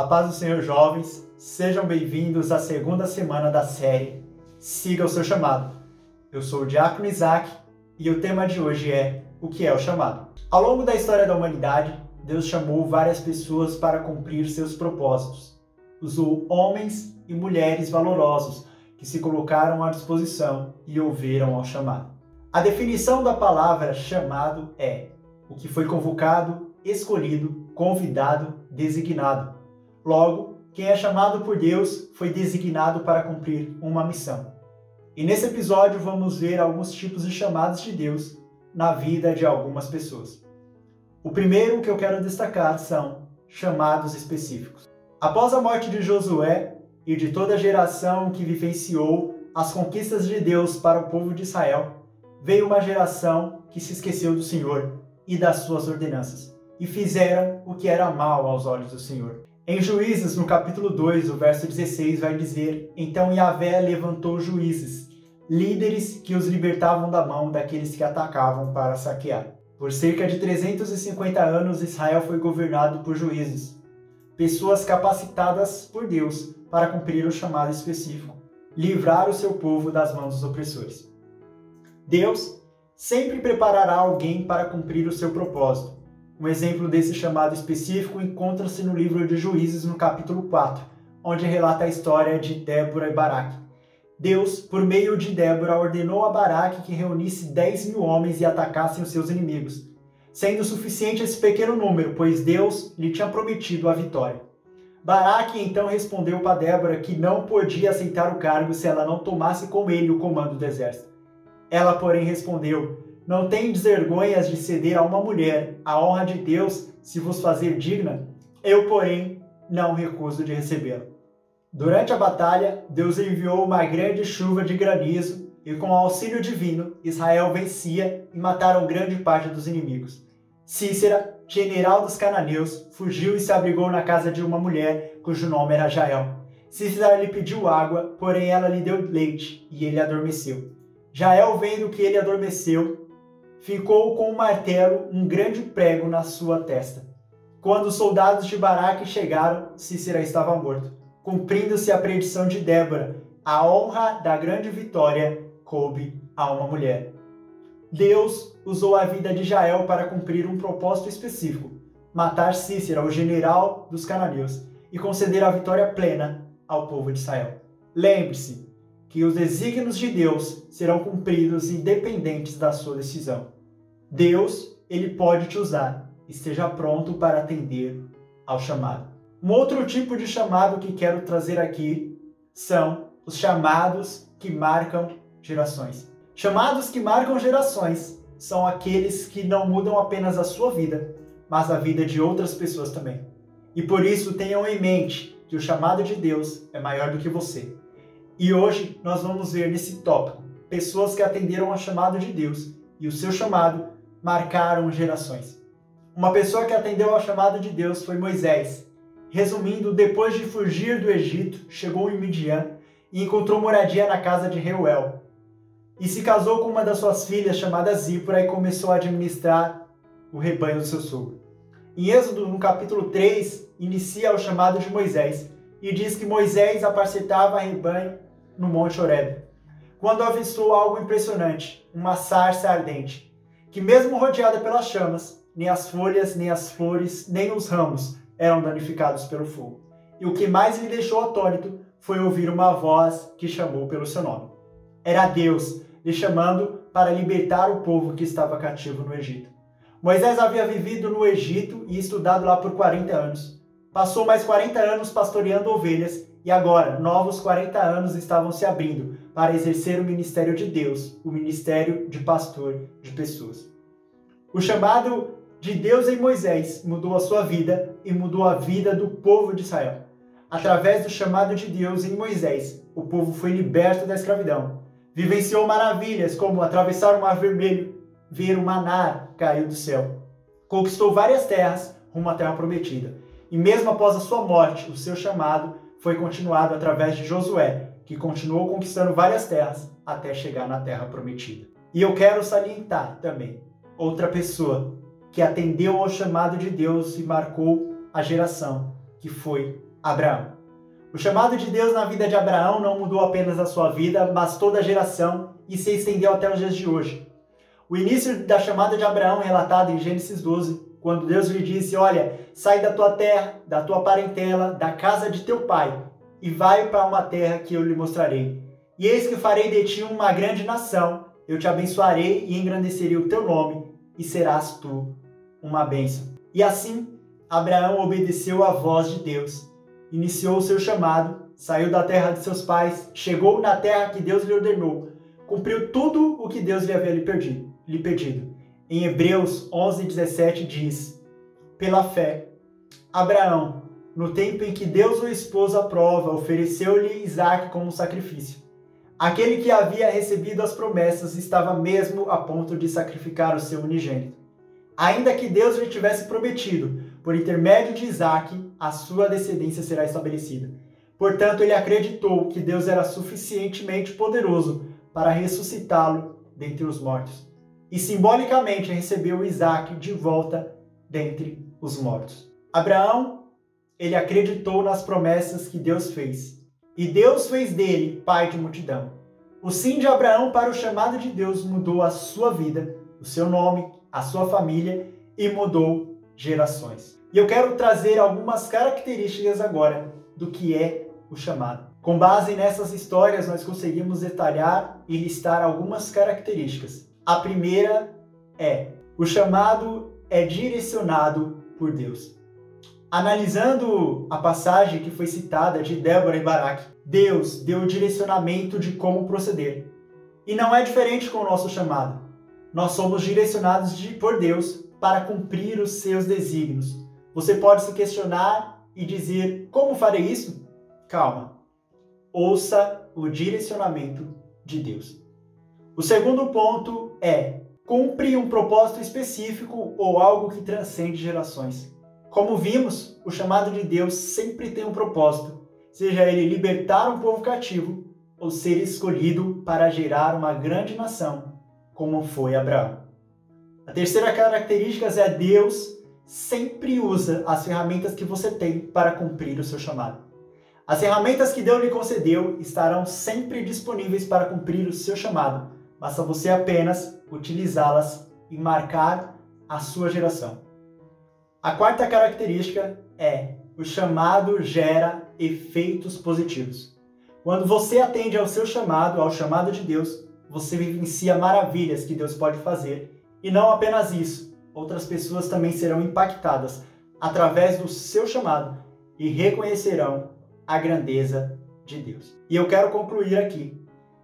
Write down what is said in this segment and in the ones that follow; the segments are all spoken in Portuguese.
A paz do Senhor, jovens, sejam bem-vindos à segunda semana da série Siga o seu chamado. Eu sou o Diácono Isaac e o tema de hoje é O que é o chamado? Ao longo da história da humanidade, Deus chamou várias pessoas para cumprir seus propósitos. Usou homens e mulheres valorosos que se colocaram à disposição e ouviram ao chamado. A definição da palavra chamado é o que foi convocado, escolhido, convidado, designado. Logo, quem é chamado por Deus foi designado para cumprir uma missão. E nesse episódio vamos ver alguns tipos de chamados de Deus na vida de algumas pessoas. O primeiro que eu quero destacar são chamados específicos. Após a morte de Josué e de toda a geração que vivenciou as conquistas de Deus para o povo de Israel, veio uma geração que se esqueceu do Senhor e das suas ordenanças, e fizeram o que era mal aos olhos do Senhor. Em Juízes, no capítulo 2, o verso 16, vai dizer: Então Yahvé levantou juízes, líderes que os libertavam da mão daqueles que atacavam para saquear. Por cerca de 350 anos, Israel foi governado por juízes, pessoas capacitadas por Deus para cumprir o chamado específico, livrar o seu povo das mãos dos opressores. Deus sempre preparará alguém para cumprir o seu propósito. Um exemplo desse chamado específico encontra-se no livro de Juízes, no capítulo 4, onde relata a história de Débora e Baraque. Deus, por meio de Débora, ordenou a Baraque que reunisse 10 mil homens e atacassem os seus inimigos, sendo suficiente esse pequeno número, pois Deus lhe tinha prometido a vitória. Baraque então respondeu para Débora que não podia aceitar o cargo se ela não tomasse com ele o comando do exército. Ela, porém, respondeu: Não tendes vergonhas de ceder a uma mulher a honra de Deus se vos fazer digna? Eu, porém, não recuso de recebê-la. Durante a batalha, Deus enviou uma grande chuva de granizo e, com auxílio divino, Israel vencia e mataram grande parte dos inimigos. Cícera, general dos cananeus, fugiu e se abrigou na casa de uma mulher cujo nome era Jael. Cícera lhe pediu água, porém ela lhe deu leite e ele adormeceu. Jael, vendo que ele adormeceu, ficou com o um martelo um grande prego na sua testa. Quando os soldados de Baraque chegaram, Cícera estava morto. Cumprindo-se a predição de Débora, a honra da grande vitória coube a uma mulher. Deus usou a vida de Jael para cumprir um propósito específico: matar Cícera, o general dos cananeus, e conceder a vitória plena ao povo de Israel. Lembre-se, que os desígnios de Deus serão cumpridos independentes da sua decisão. Deus, ele pode te usar. Esteja pronto para atender ao chamado. Um outro tipo de chamado que quero trazer aqui são os chamados que marcam gerações. Chamados que marcam gerações são aqueles que não mudam apenas a sua vida, mas a vida de outras pessoas também. E por isso tenham em mente que o chamado de Deus é maior do que você. E hoje nós vamos ver nesse tópico pessoas que atenderam ao chamado de Deus e o seu chamado marcaram gerações. Uma pessoa que atendeu ao chamado de Deus foi Moisés. Resumindo, depois de fugir do Egito, chegou em Midian e encontrou moradia na casa de Reuel. E se casou com uma das suas filhas chamada Zípora e começou a administrar o rebanho do seu sogro. Em Êxodo, no capítulo 3, inicia o chamado de Moisés e diz que Moisés apacetava rebanho no Monte Horeb, quando avistou algo impressionante, uma sarça ardente, que mesmo rodeada pelas chamas, nem as folhas, nem as flores, nem os ramos eram danificados pelo fogo. E o que mais lhe deixou atônito foi ouvir uma voz que chamou pelo seu nome. Era Deus lhe chamando para libertar o povo que estava cativo no Egito. Moisés havia vivido no Egito e estudado lá por 40 anos. Passou mais 40 anos pastoreando ovelhas e agora, novos 40 anos estavam se abrindo para exercer o ministério de Deus, o ministério de pastor de pessoas. O chamado de Deus em Moisés mudou a sua vida e mudou a vida do povo de Israel. Através do chamado de Deus em Moisés, o povo foi liberto da escravidão. Vivenciou maravilhas como atravessar o mar vermelho, ver o maná cair do céu. Conquistou várias terras rumo à terra prometida. E mesmo após a sua morte, o seu chamado foi continuado através de Josué, que continuou conquistando várias terras até chegar na terra prometida. E eu quero salientar também outra pessoa que atendeu ao chamado de Deus e marcou a geração, que foi Abraão. O chamado de Deus na vida de Abraão não mudou apenas a sua vida, mas toda a geração e se estendeu até os dias de hoje. O início da chamada de Abraão é relatado em Gênesis 12, quando Deus lhe disse: Olha, sai da tua terra, da tua parentela, da casa de teu pai, e vai para uma terra que eu lhe mostrarei. E eis que farei de ti uma grande nação, eu te abençoarei e engrandecerei o teu nome, e serás tu uma bênção. E assim, Abraão obedeceu à voz de Deus iniciou o seu chamado, saiu da terra de seus pais, chegou na terra que Deus lhe ordenou, cumpriu tudo o que Deus lhe havia lhe pedido. Em Hebreus 11:17 diz: Pela fé, Abraão, no tempo em que Deus o expôs à prova, ofereceu-lhe Isaac como sacrifício. Aquele que havia recebido as promessas estava mesmo a ponto de sacrificar o seu unigênito. Ainda que Deus lhe tivesse prometido, por intermédio de Isaac, a sua descendência será estabelecida. Portanto, ele acreditou que Deus era suficientemente poderoso para ressuscitá-lo dentre os mortos. E simbolicamente recebeu Isaac de volta dentre os mortos. Abraão, ele acreditou nas promessas que Deus fez. E Deus fez dele pai de multidão. O sim de Abraão para o chamado de Deus mudou a sua vida, o seu nome, a sua família e mudou gerações. E eu quero trazer algumas características agora do que é o chamado. Com base nessas histórias, nós conseguimos detalhar e listar algumas características. A primeira é: o chamado é direcionado por Deus. Analisando a passagem que foi citada de Débora e Baraque, Deus deu o direcionamento de como proceder. E não é diferente com o nosso chamado. Nós somos direcionados de, por Deus para cumprir os seus desígnios. Você pode se questionar e dizer: como farei isso? Calma. Ouça o direcionamento de Deus. O segundo ponto é: cumpre um propósito específico ou algo que transcende gerações. Como vimos, o chamado de Deus sempre tem um propósito, seja ele libertar um povo cativo ou ser escolhido para gerar uma grande nação, como foi Abraão. A terceira característica é Deus sempre usa as ferramentas que você tem para cumprir o seu chamado. As ferramentas que Deus lhe concedeu estarão sempre disponíveis para cumprir o seu chamado. Basta você apenas utilizá-las e marcar a sua geração. A quarta característica é o chamado gera efeitos positivos. Quando você atende ao seu chamado, ao chamado de Deus, você vivencia maravilhas que Deus pode fazer e não apenas isso, outras pessoas também serão impactadas através do seu chamado e reconhecerão a grandeza de Deus. E eu quero concluir aqui.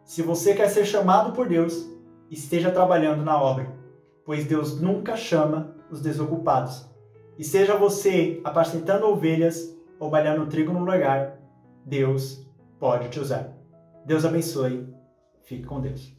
Se você quer ser chamado por Deus, esteja trabalhando na obra, pois Deus nunca chama os desocupados. E seja você apacentando ovelhas ou balhando trigo no lugar, Deus pode te usar. Deus abençoe. Fique com Deus.